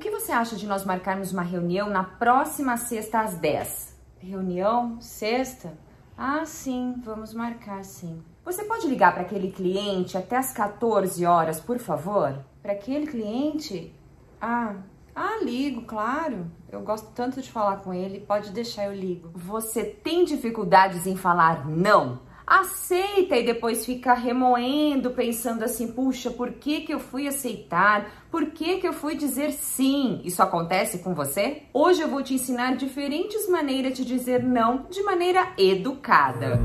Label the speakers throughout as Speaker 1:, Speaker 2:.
Speaker 1: que você acha de nós marcarmos uma reunião na próxima sexta às 10? Reunião? Sexta? Ah, sim, vamos marcar sim. Você pode ligar para aquele cliente até as 14 horas, por favor? Para aquele cliente? Ah, ah, ligo, claro. Eu gosto tanto de falar com ele, pode deixar eu ligo. Você tem dificuldades em falar não? Aceita e depois fica remoendo, pensando assim, puxa, por que que eu fui aceitar? Por que que eu fui dizer sim? Isso acontece com você? Hoje eu vou te ensinar diferentes maneiras de dizer não de maneira educada.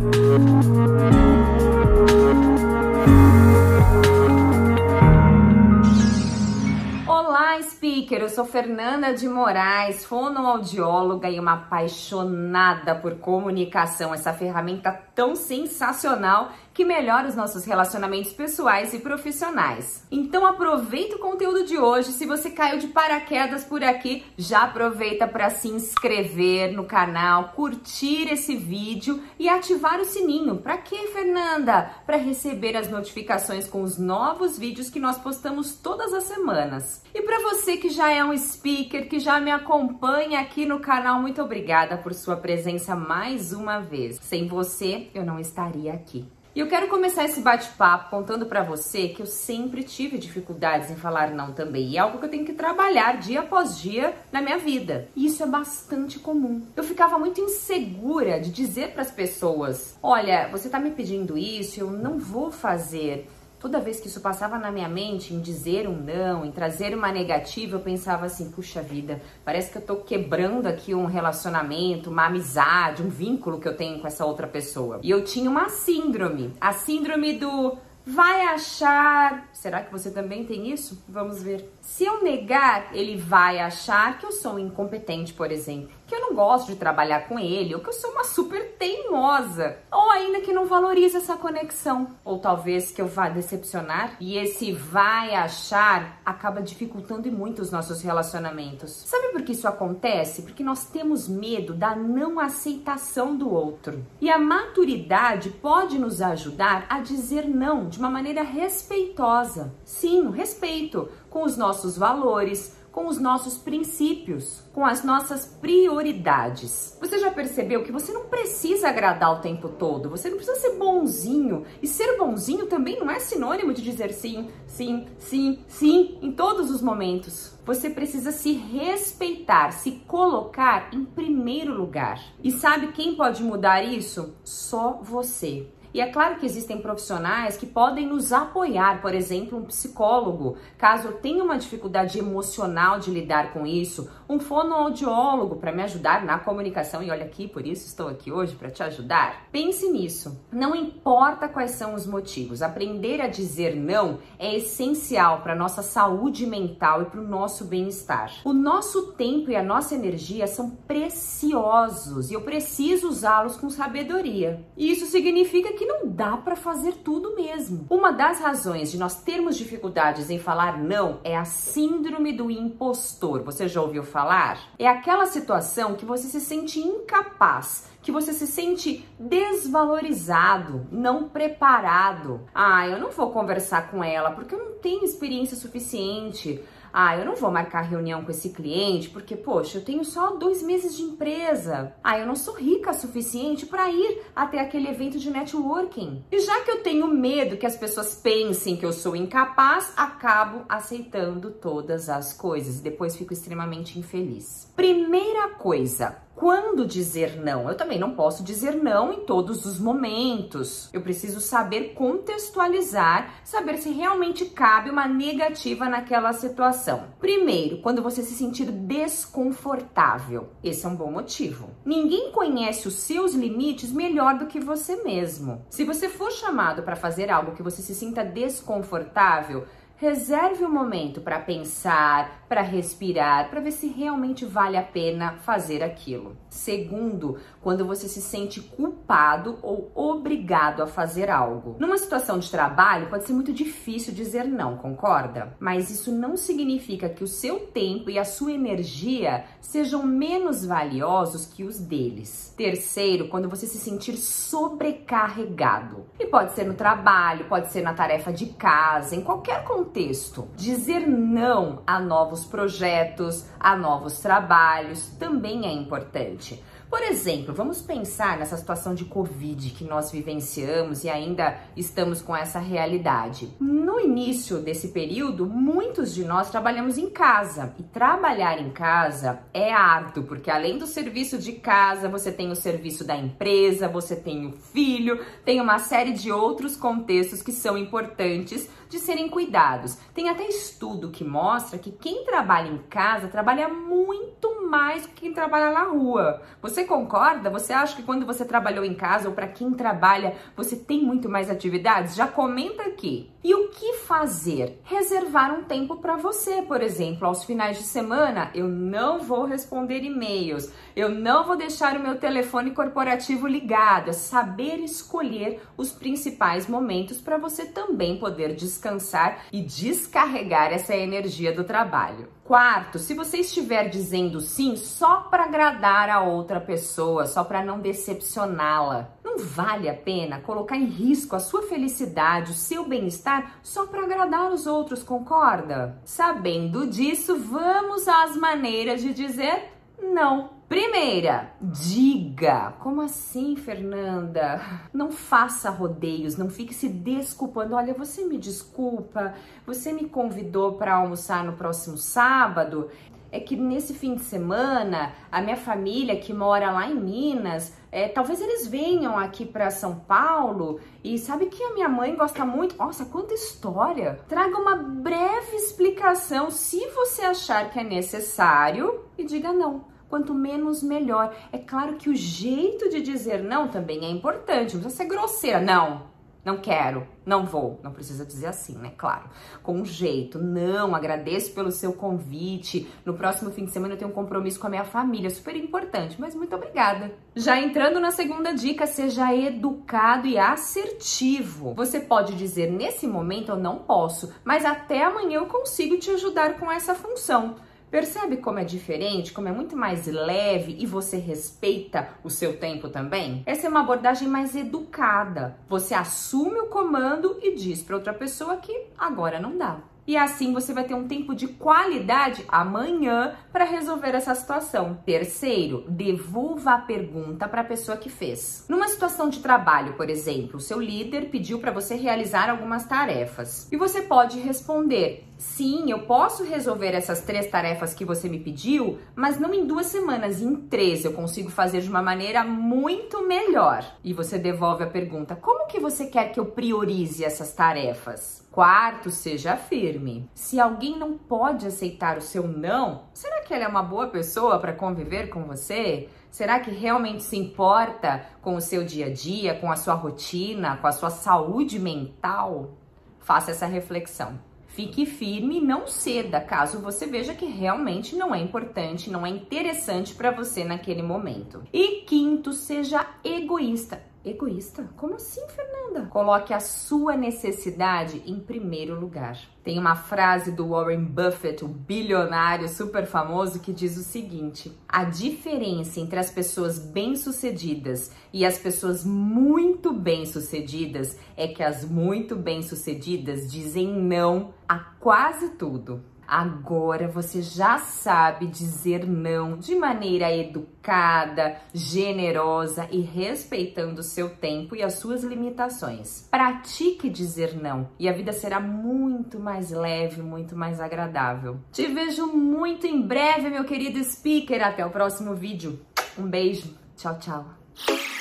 Speaker 1: Olá, speaker! Eu sou Fernanda de Moraes, fonoaudióloga e uma apaixonada por comunicação, essa ferramenta tão sensacional que melhora os nossos relacionamentos pessoais e profissionais. Então aproveita o conteúdo de hoje. Se você caiu de paraquedas por aqui, já aproveita para se inscrever no canal, curtir esse vídeo e ativar o sininho. Para quê, Fernanda? Para receber as notificações com os novos vídeos que nós postamos todas as semanas. E para você que já é um speaker, que já me acompanha aqui no canal, muito obrigada por sua presença mais uma vez. Sem você, eu não estaria aqui. E eu quero começar esse bate-papo contando para você que eu sempre tive dificuldades em falar não também. E é algo que eu tenho que trabalhar dia após dia na minha vida. E isso é bastante comum. Eu ficava muito insegura de dizer para as pessoas: "Olha, você tá me pedindo isso, eu não vou fazer". Toda vez que isso passava na minha mente, em dizer um não, em trazer uma negativa, eu pensava assim: puxa vida, parece que eu tô quebrando aqui um relacionamento, uma amizade, um vínculo que eu tenho com essa outra pessoa. E eu tinha uma síndrome, a síndrome do vai achar. Será que você também tem isso? Vamos ver. Se eu negar, ele vai achar que eu sou incompetente, por exemplo, que eu não gosto de trabalhar com ele, ou que eu sou uma super teimosa, ou ainda que não valoriza essa conexão, ou talvez que eu vá decepcionar. E esse vai achar acaba dificultando muito os nossos relacionamentos. Sabe por que isso acontece? Porque nós temos medo da não aceitação do outro. E a maturidade pode nos ajudar a dizer não de uma maneira respeitosa. Sim, respeito com os nossos valores, com os nossos princípios, com as nossas prioridades. Você já percebeu que você não precisa agradar o tempo todo, você não precisa ser bonzinho. E ser bonzinho também não é sinônimo de dizer sim, sim, sim, sim em todos os momentos. Você precisa se respeitar, se colocar em primeiro lugar. E sabe quem pode mudar isso? Só você. E é claro que existem profissionais que podem nos apoiar, por exemplo, um psicólogo, caso eu tenha uma dificuldade emocional de lidar com isso, um fonoaudiólogo para me ajudar na comunicação e olha aqui, por isso estou aqui hoje para te ajudar. Pense nisso. Não importa quais são os motivos, aprender a dizer não é essencial para nossa saúde mental e para o nosso bem-estar. O nosso tempo e a nossa energia são preciosos e eu preciso usá-los com sabedoria. E isso significa que não dá para fazer tudo mesmo. Uma das razões de nós termos dificuldades em falar não é a síndrome do impostor. Você já ouviu falar? É aquela situação que você se sente incapaz que você se sente desvalorizado, não preparado. Ah, eu não vou conversar com ela porque eu não tenho experiência suficiente. Ah, eu não vou marcar reunião com esse cliente porque, poxa, eu tenho só dois meses de empresa. Ah, eu não sou rica o suficiente para ir até aquele evento de networking. E já que eu tenho medo que as pessoas pensem que eu sou incapaz, acabo aceitando todas as coisas. Depois fico extremamente infeliz. Primeira coisa, quando dizer não. Eu também não posso dizer não em todos os momentos. Eu preciso saber contextualizar, saber se realmente cabe uma negativa naquela situação. Primeiro, quando você se sentir desconfortável. Esse é um bom motivo. Ninguém conhece os seus limites melhor do que você mesmo. Se você for chamado para fazer algo que você se sinta desconfortável, Reserve um momento para pensar, para respirar, para ver se realmente vale a pena fazer aquilo. Segundo, quando você se sente culpado ou obrigado a fazer algo. Numa situação de trabalho, pode ser muito difícil dizer não, concorda? Mas isso não significa que o seu tempo e a sua energia sejam menos valiosos que os deles. Terceiro, quando você se sentir sobrecarregado. E pode ser no trabalho, pode ser na tarefa de casa, em qualquer contexto. Dizer não a novos novos projetos, a novos trabalhos, também é importante. Por exemplo, vamos pensar nessa situação de Covid que nós vivenciamos e ainda estamos com essa realidade. No início desse período, muitos de nós trabalhamos em casa e trabalhar em casa é árduo, porque além do serviço de casa, você tem o serviço da empresa, você tem o filho, tem uma série de outros contextos que são importantes de serem cuidados. Tem até estudo que mostra que quem trabalha em casa trabalha muito mais do que quem trabalha na rua. Você concorda? Você acha que quando você trabalhou em casa ou para quem trabalha, você tem muito mais atividades? Já comenta aqui. E o que fazer? Reservar um tempo para você, por exemplo, aos finais de semana, eu não vou responder e-mails, eu não vou deixar o meu telefone corporativo ligado, é saber escolher os principais momentos para você também poder descansar e descarregar essa energia do trabalho. Quarto, se você estiver dizendo sim só para agradar a outra pessoa, só para não decepcioná-la, não vale a pena colocar em risco a sua felicidade, o seu bem-estar só para agradar os outros, concorda? Sabendo disso, vamos às maneiras de dizer não. Primeira, diga. Como assim, Fernanda? Não faça rodeios, não fique se desculpando. Olha, você me desculpa, você me convidou para almoçar no próximo sábado. É que nesse fim de semana, a minha família que mora lá em Minas, é, talvez eles venham aqui para São Paulo e sabe que a minha mãe gosta muito. Nossa, quanta história! Traga uma breve explicação se você achar que é necessário e diga não quanto menos melhor. É claro que o jeito de dizer não também é importante, não precisa ser grosseira, não. Não quero, não vou. Não precisa dizer assim, né? Claro. Com jeito. Não, agradeço pelo seu convite. No próximo fim de semana eu tenho um compromisso com a minha família, super importante, mas muito obrigada. Já entrando na segunda dica, seja educado e assertivo. Você pode dizer nesse momento eu não posso, mas até amanhã eu consigo te ajudar com essa função. Percebe como é diferente, como é muito mais leve e você respeita o seu tempo também? Essa é uma abordagem mais educada. Você assume o comando e diz para outra pessoa que agora não dá. E assim você vai ter um tempo de qualidade amanhã para resolver essa situação. Terceiro, devolva a pergunta para a pessoa que fez. Numa situação de trabalho, por exemplo, o seu líder pediu para você realizar algumas tarefas e você pode responder: Sim, eu posso resolver essas três tarefas que você me pediu, mas não em duas semanas, em três eu consigo fazer de uma maneira muito melhor. E você devolve a pergunta: como que você quer que eu priorize essas tarefas? Quarto, seja firme. Se alguém não pode aceitar o seu não, será que ela é uma boa pessoa para conviver com você? Será que realmente se importa com o seu dia a dia, com a sua rotina, com a sua saúde mental? Faça essa reflexão. Fique firme e não ceda, caso você veja que realmente não é importante, não é interessante para você naquele momento. E quinto, seja egoísta. Egoísta? Como assim, Fernanda? Coloque a sua necessidade em primeiro lugar. Tem uma frase do Warren Buffett, o bilionário super famoso, que diz o seguinte: a diferença entre as pessoas bem-sucedidas e as pessoas muito bem-sucedidas é que as muito bem-sucedidas dizem não a quase tudo. Agora você já sabe dizer não de maneira educada, generosa e respeitando o seu tempo e as suas limitações. Pratique dizer não e a vida será muito mais leve, muito mais agradável. Te vejo muito em breve, meu querido speaker. Até o próximo vídeo. Um beijo. Tchau, tchau.